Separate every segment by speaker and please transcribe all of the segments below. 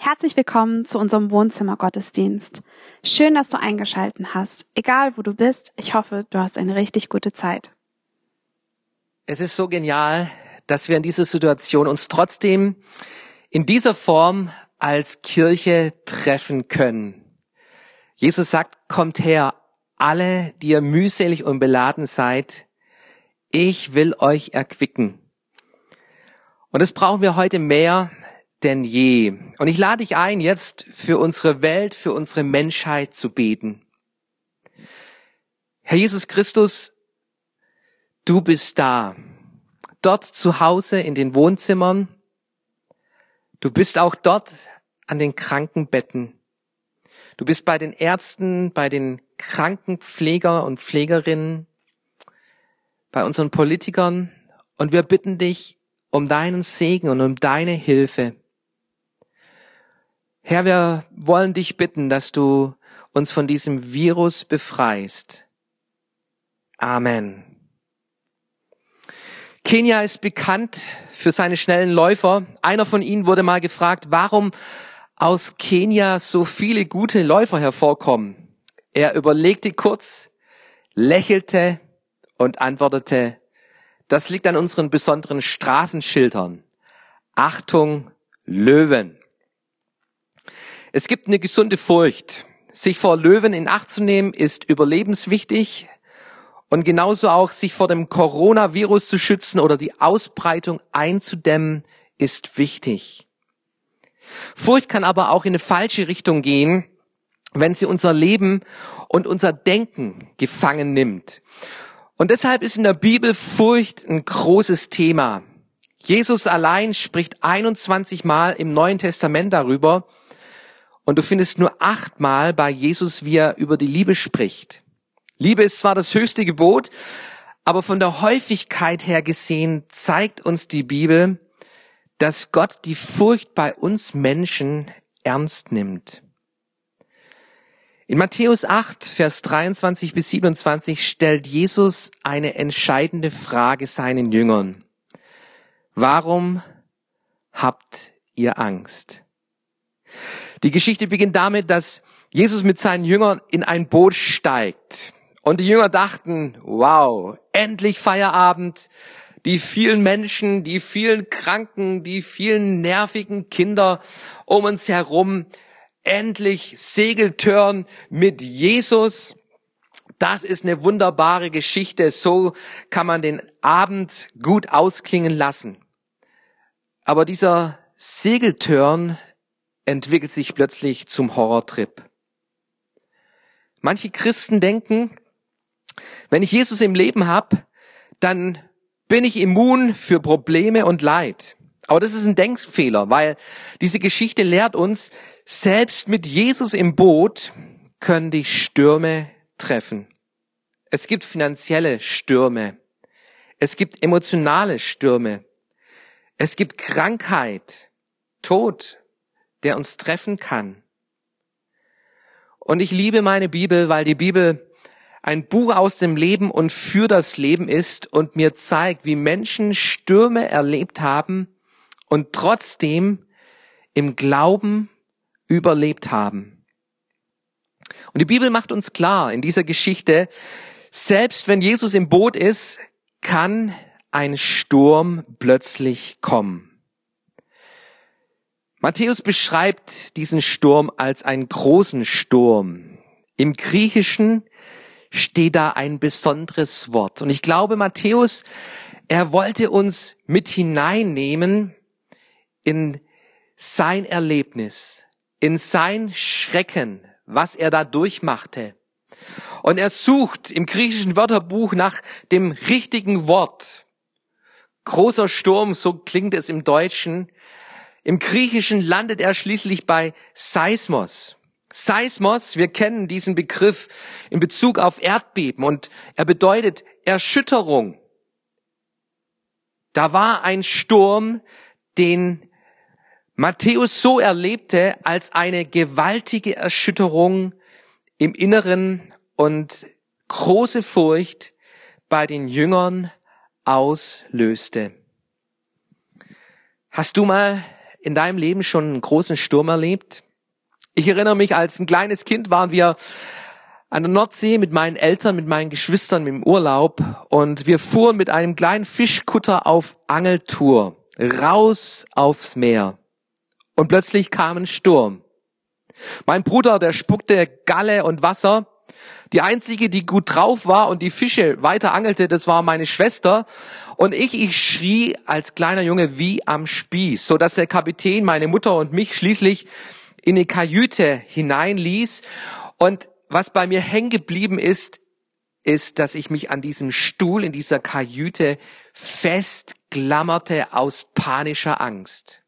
Speaker 1: Herzlich willkommen zu unserem Wohnzimmergottesdienst. Schön, dass du eingeschalten hast. Egal wo du bist, ich hoffe, du hast eine richtig gute Zeit.
Speaker 2: Es ist so genial, dass wir in dieser Situation uns trotzdem in dieser Form als Kirche treffen können. Jesus sagt, kommt her, alle, die ihr mühselig und beladen seid, ich will euch erquicken. Und das brauchen wir heute mehr denn je. Und ich lade dich ein, jetzt für unsere Welt, für unsere Menschheit zu beten. Herr Jesus Christus, du bist da. Dort zu Hause in den Wohnzimmern. Du bist auch dort an den Krankenbetten. Du bist bei den Ärzten, bei den Krankenpfleger und Pflegerinnen, bei unseren Politikern. Und wir bitten dich um deinen Segen und um deine Hilfe. Herr, wir wollen dich bitten, dass du uns von diesem Virus befreist. Amen. Kenia ist bekannt für seine schnellen Läufer. Einer von ihnen wurde mal gefragt, warum aus Kenia so viele gute Läufer hervorkommen. Er überlegte kurz, lächelte und antwortete, das liegt an unseren besonderen Straßenschildern. Achtung, Löwen. Es gibt eine gesunde Furcht. Sich vor Löwen in Acht zu nehmen, ist überlebenswichtig. Und genauso auch sich vor dem Coronavirus zu schützen oder die Ausbreitung einzudämmen, ist wichtig. Furcht kann aber auch in eine falsche Richtung gehen, wenn sie unser Leben und unser Denken gefangen nimmt. Und deshalb ist in der Bibel Furcht ein großes Thema. Jesus allein spricht 21 Mal im Neuen Testament darüber und du findest nur achtmal bei Jesus, wie er über die Liebe spricht. Liebe ist zwar das höchste Gebot, aber von der Häufigkeit her gesehen zeigt uns die Bibel, dass Gott die Furcht bei uns Menschen ernst nimmt. In Matthäus 8, Vers 23 bis 27 stellt Jesus eine entscheidende Frage seinen Jüngern. Warum habt ihr Angst? Die Geschichte beginnt damit, dass Jesus mit seinen Jüngern in ein Boot steigt. Und die Jünger dachten, wow, endlich Feierabend. Die vielen Menschen, die vielen Kranken, die vielen nervigen Kinder um uns herum, endlich Segeltörn mit Jesus. Das ist eine wunderbare Geschichte. So kann man den Abend gut ausklingen lassen. Aber dieser Segeltörn entwickelt sich plötzlich zum Horrortrip. Manche Christen denken, wenn ich Jesus im Leben habe, dann bin ich immun für Probleme und Leid. Aber das ist ein Denkfehler, weil diese Geschichte lehrt uns, selbst mit Jesus im Boot können die Stürme treffen. Es gibt finanzielle Stürme. Es gibt emotionale Stürme. Es gibt Krankheit, Tod, der uns treffen kann. Und ich liebe meine Bibel, weil die Bibel ein Buch aus dem Leben und für das Leben ist und mir zeigt, wie Menschen Stürme erlebt haben und trotzdem im Glauben überlebt haben. Und die Bibel macht uns klar in dieser Geschichte, selbst wenn Jesus im Boot ist, kann ein Sturm plötzlich kommen. Matthäus beschreibt diesen Sturm als einen großen Sturm. Im Griechischen steht da ein besonderes Wort. Und ich glaube, Matthäus, er wollte uns mit hineinnehmen in sein Erlebnis, in sein Schrecken, was er da durchmachte. Und er sucht im griechischen Wörterbuch nach dem richtigen Wort. Großer Sturm, so klingt es im Deutschen. Im Griechischen landet er schließlich bei Seismos. Seismos, wir kennen diesen Begriff in Bezug auf Erdbeben und er bedeutet Erschütterung. Da war ein Sturm, den Matthäus so erlebte als eine gewaltige Erschütterung im Inneren und große Furcht bei den Jüngern auslöste. Hast du mal in deinem Leben schon einen großen Sturm erlebt? Ich erinnere mich, als ein kleines Kind waren wir an der Nordsee mit meinen Eltern, mit meinen Geschwistern im Urlaub und wir fuhren mit einem kleinen Fischkutter auf Angeltour raus aufs Meer. Und plötzlich kam ein Sturm. Mein Bruder, der spuckte Galle und Wasser. Die einzige, die gut drauf war und die Fische weiter angelte, das war meine Schwester. Und ich, ich schrie als kleiner Junge wie am Spieß, so dass der Kapitän meine Mutter und mich schließlich in eine Kajüte hineinließ. Und was bei mir hängen geblieben ist, ist, dass ich mich an diesem Stuhl in dieser Kajüte festklammerte aus panischer Angst.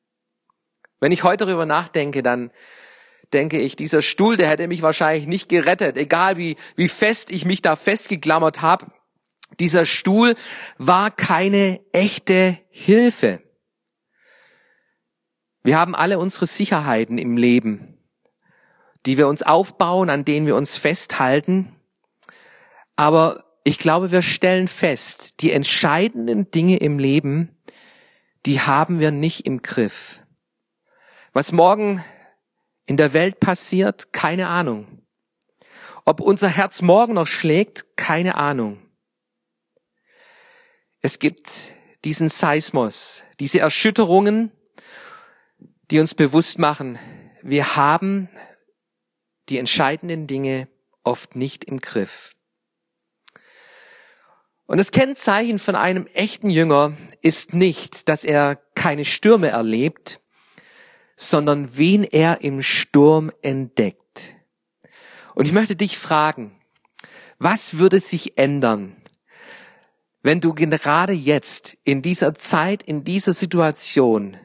Speaker 2: Wenn ich heute darüber nachdenke, dann denke ich, dieser Stuhl, der hätte mich wahrscheinlich nicht gerettet, egal wie, wie fest ich mich da festgeklammert habe. Dieser Stuhl war keine echte Hilfe. Wir haben alle unsere Sicherheiten im Leben, die wir uns aufbauen, an denen wir uns festhalten. Aber ich glaube, wir stellen fest, die entscheidenden Dinge im Leben, die haben wir nicht im Griff. Was morgen in der Welt passiert, keine Ahnung. Ob unser Herz morgen noch schlägt, keine Ahnung. Es gibt diesen Seismos, diese Erschütterungen, die uns bewusst machen, wir haben die entscheidenden Dinge oft nicht im Griff. Und das Kennzeichen von einem echten Jünger ist nicht, dass er keine Stürme erlebt, sondern wen er im Sturm entdeckt. Und ich möchte dich fragen, was würde sich ändern, wenn du gerade jetzt in dieser Zeit, in dieser Situation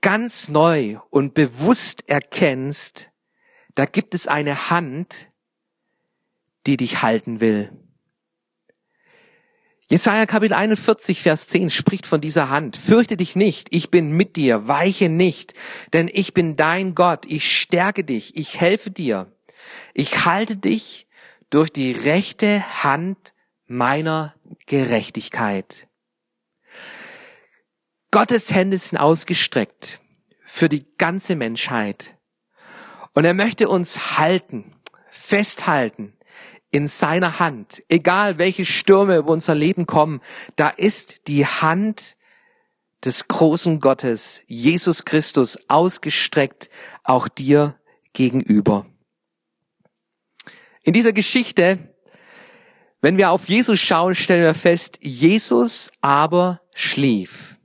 Speaker 2: ganz neu und bewusst erkennst, da gibt es eine Hand, die dich halten will. Jesaja Kapitel 41, Vers 10 spricht von dieser Hand. Fürchte dich nicht, ich bin mit dir, weiche nicht, denn ich bin dein Gott, ich stärke dich, ich helfe dir. Ich halte dich durch die rechte Hand meiner Gerechtigkeit. Gottes Hände sind ausgestreckt für die ganze Menschheit. Und er möchte uns halten, festhalten in seiner Hand. Egal welche Stürme über unser Leben kommen, da ist die Hand des großen Gottes, Jesus Christus, ausgestreckt, auch dir gegenüber. In dieser Geschichte, wenn wir auf Jesus schauen, stellen wir fest, Jesus aber schlief.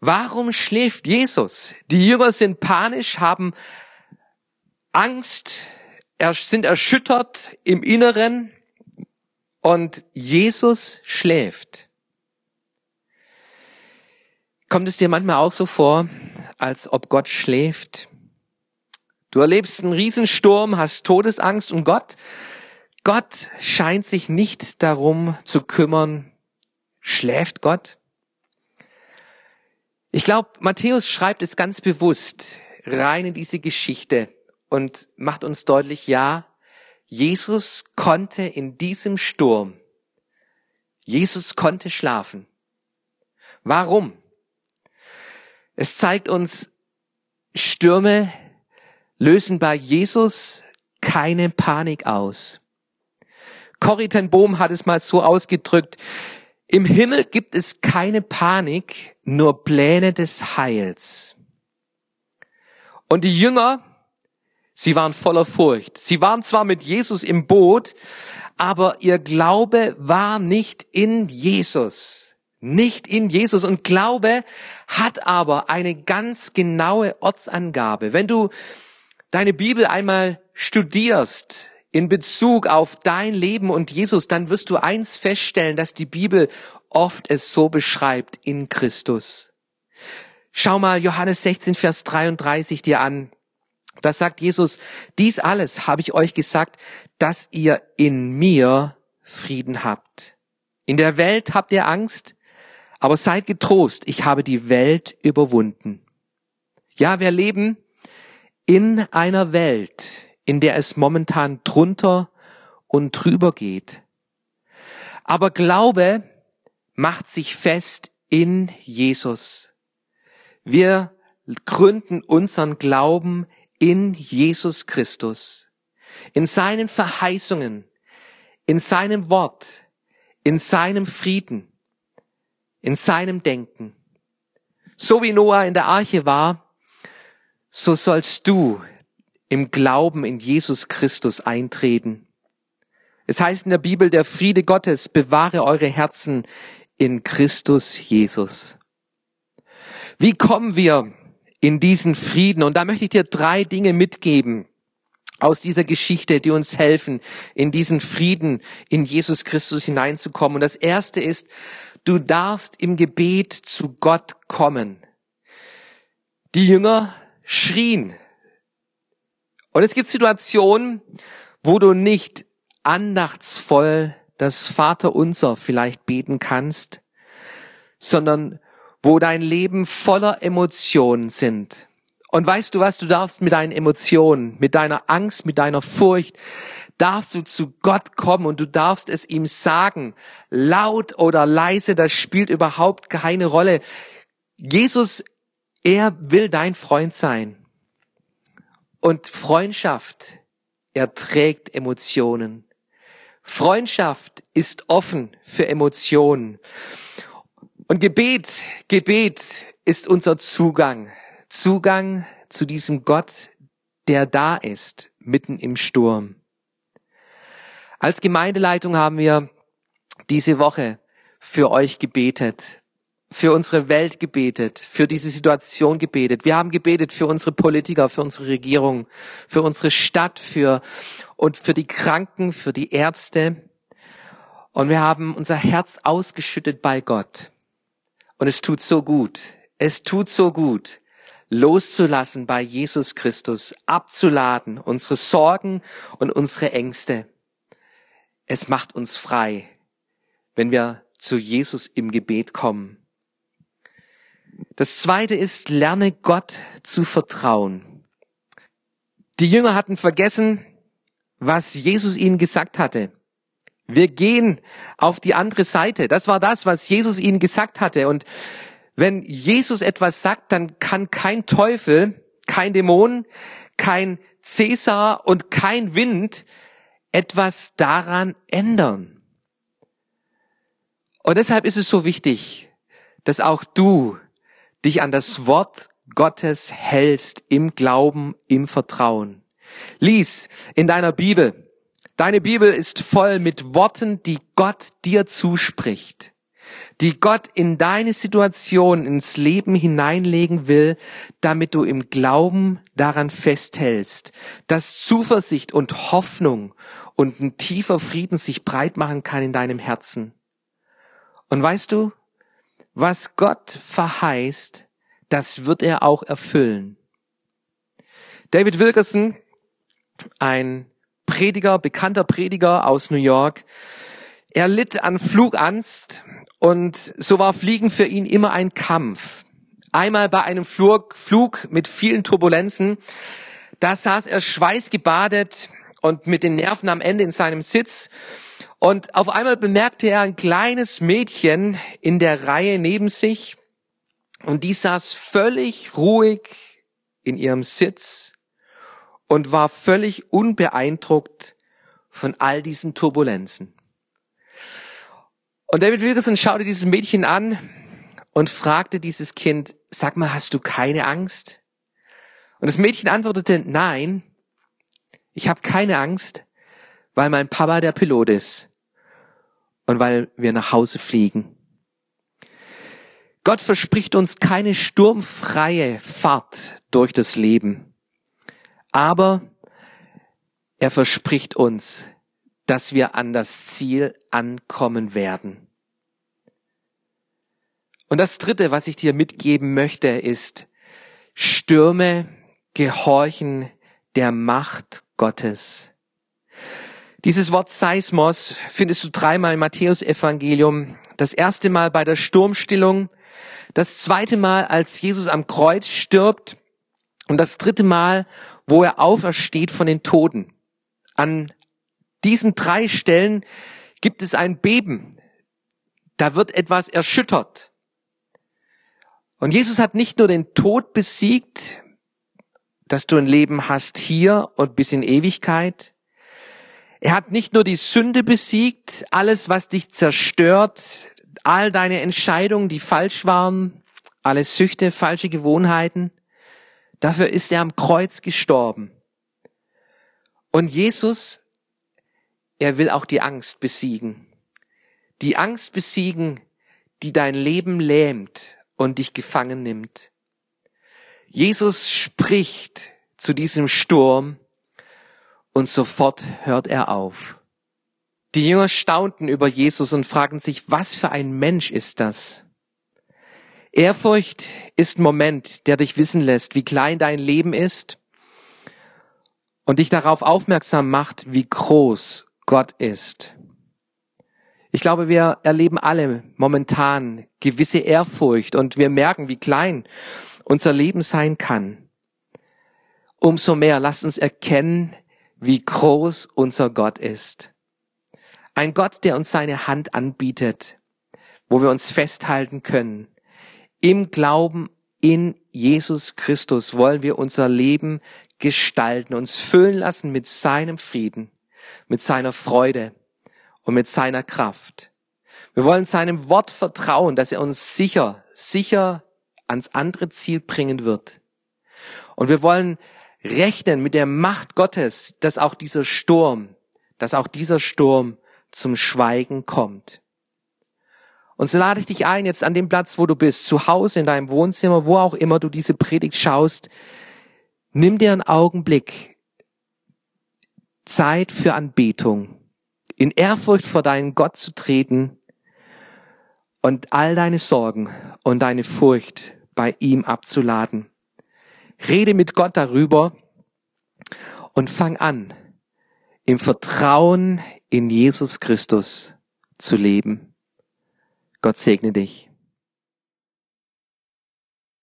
Speaker 2: Warum schläft Jesus? Die Jünger sind panisch, haben Angst, sind erschüttert im Inneren und Jesus schläft. Kommt es dir manchmal auch so vor, als ob Gott schläft? Du erlebst einen Riesensturm, hast Todesangst und Gott, Gott scheint sich nicht darum zu kümmern. Schläft Gott? Ich glaube, Matthäus schreibt es ganz bewusst rein in diese Geschichte und macht uns deutlich, ja, Jesus konnte in diesem Sturm, Jesus konnte schlafen. Warum? Es zeigt uns, Stürme lösen bei Jesus keine Panik aus. Corrie ten Bohm hat es mal so ausgedrückt, im Himmel gibt es keine Panik, nur Pläne des Heils. Und die Jünger Sie waren voller Furcht. Sie waren zwar mit Jesus im Boot, aber ihr Glaube war nicht in Jesus. Nicht in Jesus. Und Glaube hat aber eine ganz genaue Ortsangabe. Wenn du deine Bibel einmal studierst in Bezug auf dein Leben und Jesus, dann wirst du eins feststellen, dass die Bibel oft es so beschreibt in Christus. Schau mal Johannes 16, Vers 33 dir an. Da sagt Jesus, dies alles habe ich euch gesagt, dass ihr in mir Frieden habt. In der Welt habt ihr Angst, aber seid getrost, ich habe die Welt überwunden. Ja, wir leben in einer Welt, in der es momentan drunter und drüber geht. Aber Glaube macht sich fest in Jesus. Wir gründen unseren Glauben in Jesus Christus, in seinen Verheißungen, in seinem Wort, in seinem Frieden, in seinem Denken. So wie Noah in der Arche war, so sollst du im Glauben in Jesus Christus eintreten. Es heißt in der Bibel, der Friede Gottes bewahre eure Herzen in Christus Jesus. Wie kommen wir in diesen Frieden? Und da möchte ich dir drei Dinge mitgeben aus dieser Geschichte, die uns helfen, in diesen Frieden in Jesus Christus hineinzukommen. Und das erste ist, du darfst im Gebet zu Gott kommen. Die Jünger schrien. Und es gibt Situationen, wo du nicht andachtsvoll das Vaterunser vielleicht beten kannst, sondern wo dein Leben voller Emotionen sind. Und weißt du was, du darfst mit deinen Emotionen, mit deiner Angst, mit deiner Furcht, darfst du zu Gott kommen und du darfst es ihm sagen, laut oder leise, das spielt überhaupt keine Rolle. Jesus, er will dein Freund sein. Und Freundschaft erträgt Emotionen. Freundschaft ist offen für Emotionen. Und Gebet, Gebet ist unser Zugang. Zugang zu diesem Gott, der da ist, mitten im Sturm. Als Gemeindeleitung haben wir diese Woche für euch gebetet, für unsere Welt gebetet, für diese Situation gebetet. Wir haben gebetet für unsere Politiker, für unsere Regierung, für unsere Stadt, für und für die Kranken, für die Ärzte. Und wir haben unser Herz ausgeschüttet bei Gott. Und es tut so gut. Es tut so gut, loszulassen bei Jesus Christus, abzuladen, unsere Sorgen und unsere Ängste. Es macht uns frei, wenn wir zu Jesus im Gebet kommen. Das zweite ist, lerne Gott zu vertrauen. Die Jünger hatten vergessen, was Jesus ihnen gesagt hatte. Wir gehen auf die andere Seite. Das war das, was Jesus ihnen gesagt hatte. Und wenn Jesus etwas sagt, dann kann kein Teufel, kein Dämon, kein Cäsar und kein Wind etwas daran ändern. Und deshalb ist es so wichtig, dass auch du dich an das Wort Gottes hältst im Glauben, im Vertrauen. Lies in deiner Bibel Deine Bibel ist voll mit Worten, die Gott dir zuspricht, die Gott in deine Situation, ins Leben hineinlegen will, damit du im Glauben daran festhältst, dass Zuversicht und Hoffnung und ein tiefer Frieden sich breit machen kann in deinem Herzen. Und weißt du, was Gott verheißt, das wird er auch erfüllen. David Wilkerson, ein Prediger, bekannter Prediger aus New York. Er litt an Flugangst und so war Fliegen für ihn immer ein Kampf. Einmal bei einem Flug, mit vielen Turbulenzen, da saß er schweißgebadet und mit den Nerven am Ende in seinem Sitz. Und auf einmal bemerkte er ein kleines Mädchen in der Reihe neben sich und die saß völlig ruhig in ihrem Sitz und war völlig unbeeindruckt von all diesen Turbulenzen. Und David Wilkerson schaute dieses Mädchen an und fragte dieses Kind, sag mal, hast du keine Angst? Und das Mädchen antwortete, nein, ich habe keine Angst, weil mein Papa der Pilot ist und weil wir nach Hause fliegen. Gott verspricht uns keine sturmfreie Fahrt durch das Leben. Aber er verspricht uns, dass wir an das Ziel ankommen werden. Und das Dritte, was ich dir mitgeben möchte, ist, Stürme gehorchen der Macht Gottes. Dieses Wort Seismos findest du dreimal im Matthäusevangelium. Das erste Mal bei der Sturmstillung, das zweite Mal, als Jesus am Kreuz stirbt und das dritte Mal, wo er aufersteht von den Toten. An diesen drei Stellen gibt es ein Beben. Da wird etwas erschüttert. Und Jesus hat nicht nur den Tod besiegt, dass du ein Leben hast hier und bis in Ewigkeit. Er hat nicht nur die Sünde besiegt, alles, was dich zerstört, all deine Entscheidungen, die falsch waren, alle Süchte, falsche Gewohnheiten. Dafür ist er am Kreuz gestorben. Und Jesus, er will auch die Angst besiegen. Die Angst besiegen, die dein Leben lähmt und dich gefangen nimmt. Jesus spricht zu diesem Sturm und sofort hört er auf. Die Jünger staunten über Jesus und fragten sich, was für ein Mensch ist das? Ehrfurcht ist ein Moment, der dich wissen lässt, wie klein dein Leben ist und dich darauf aufmerksam macht, wie groß Gott ist. Ich glaube, wir erleben alle momentan gewisse Ehrfurcht und wir merken, wie klein unser Leben sein kann. Umso mehr lasst uns erkennen, wie groß unser Gott ist. Ein Gott, der uns seine Hand anbietet, wo wir uns festhalten können. Im Glauben in Jesus Christus wollen wir unser Leben gestalten, uns füllen lassen mit seinem Frieden, mit seiner Freude und mit seiner Kraft. Wir wollen seinem Wort vertrauen, dass er uns sicher, sicher ans andere Ziel bringen wird. Und wir wollen rechnen mit der Macht Gottes, dass auch dieser Sturm, dass auch dieser Sturm zum Schweigen kommt. Und so lade ich dich ein, jetzt an dem Platz, wo du bist, zu Hause, in deinem Wohnzimmer, wo auch immer du diese Predigt schaust, nimm dir einen Augenblick Zeit für Anbetung, in Ehrfurcht vor deinen Gott zu treten und all deine Sorgen und deine Furcht bei ihm abzuladen. Rede mit Gott darüber und fang an, im Vertrauen in Jesus Christus zu leben. Gott segne dich.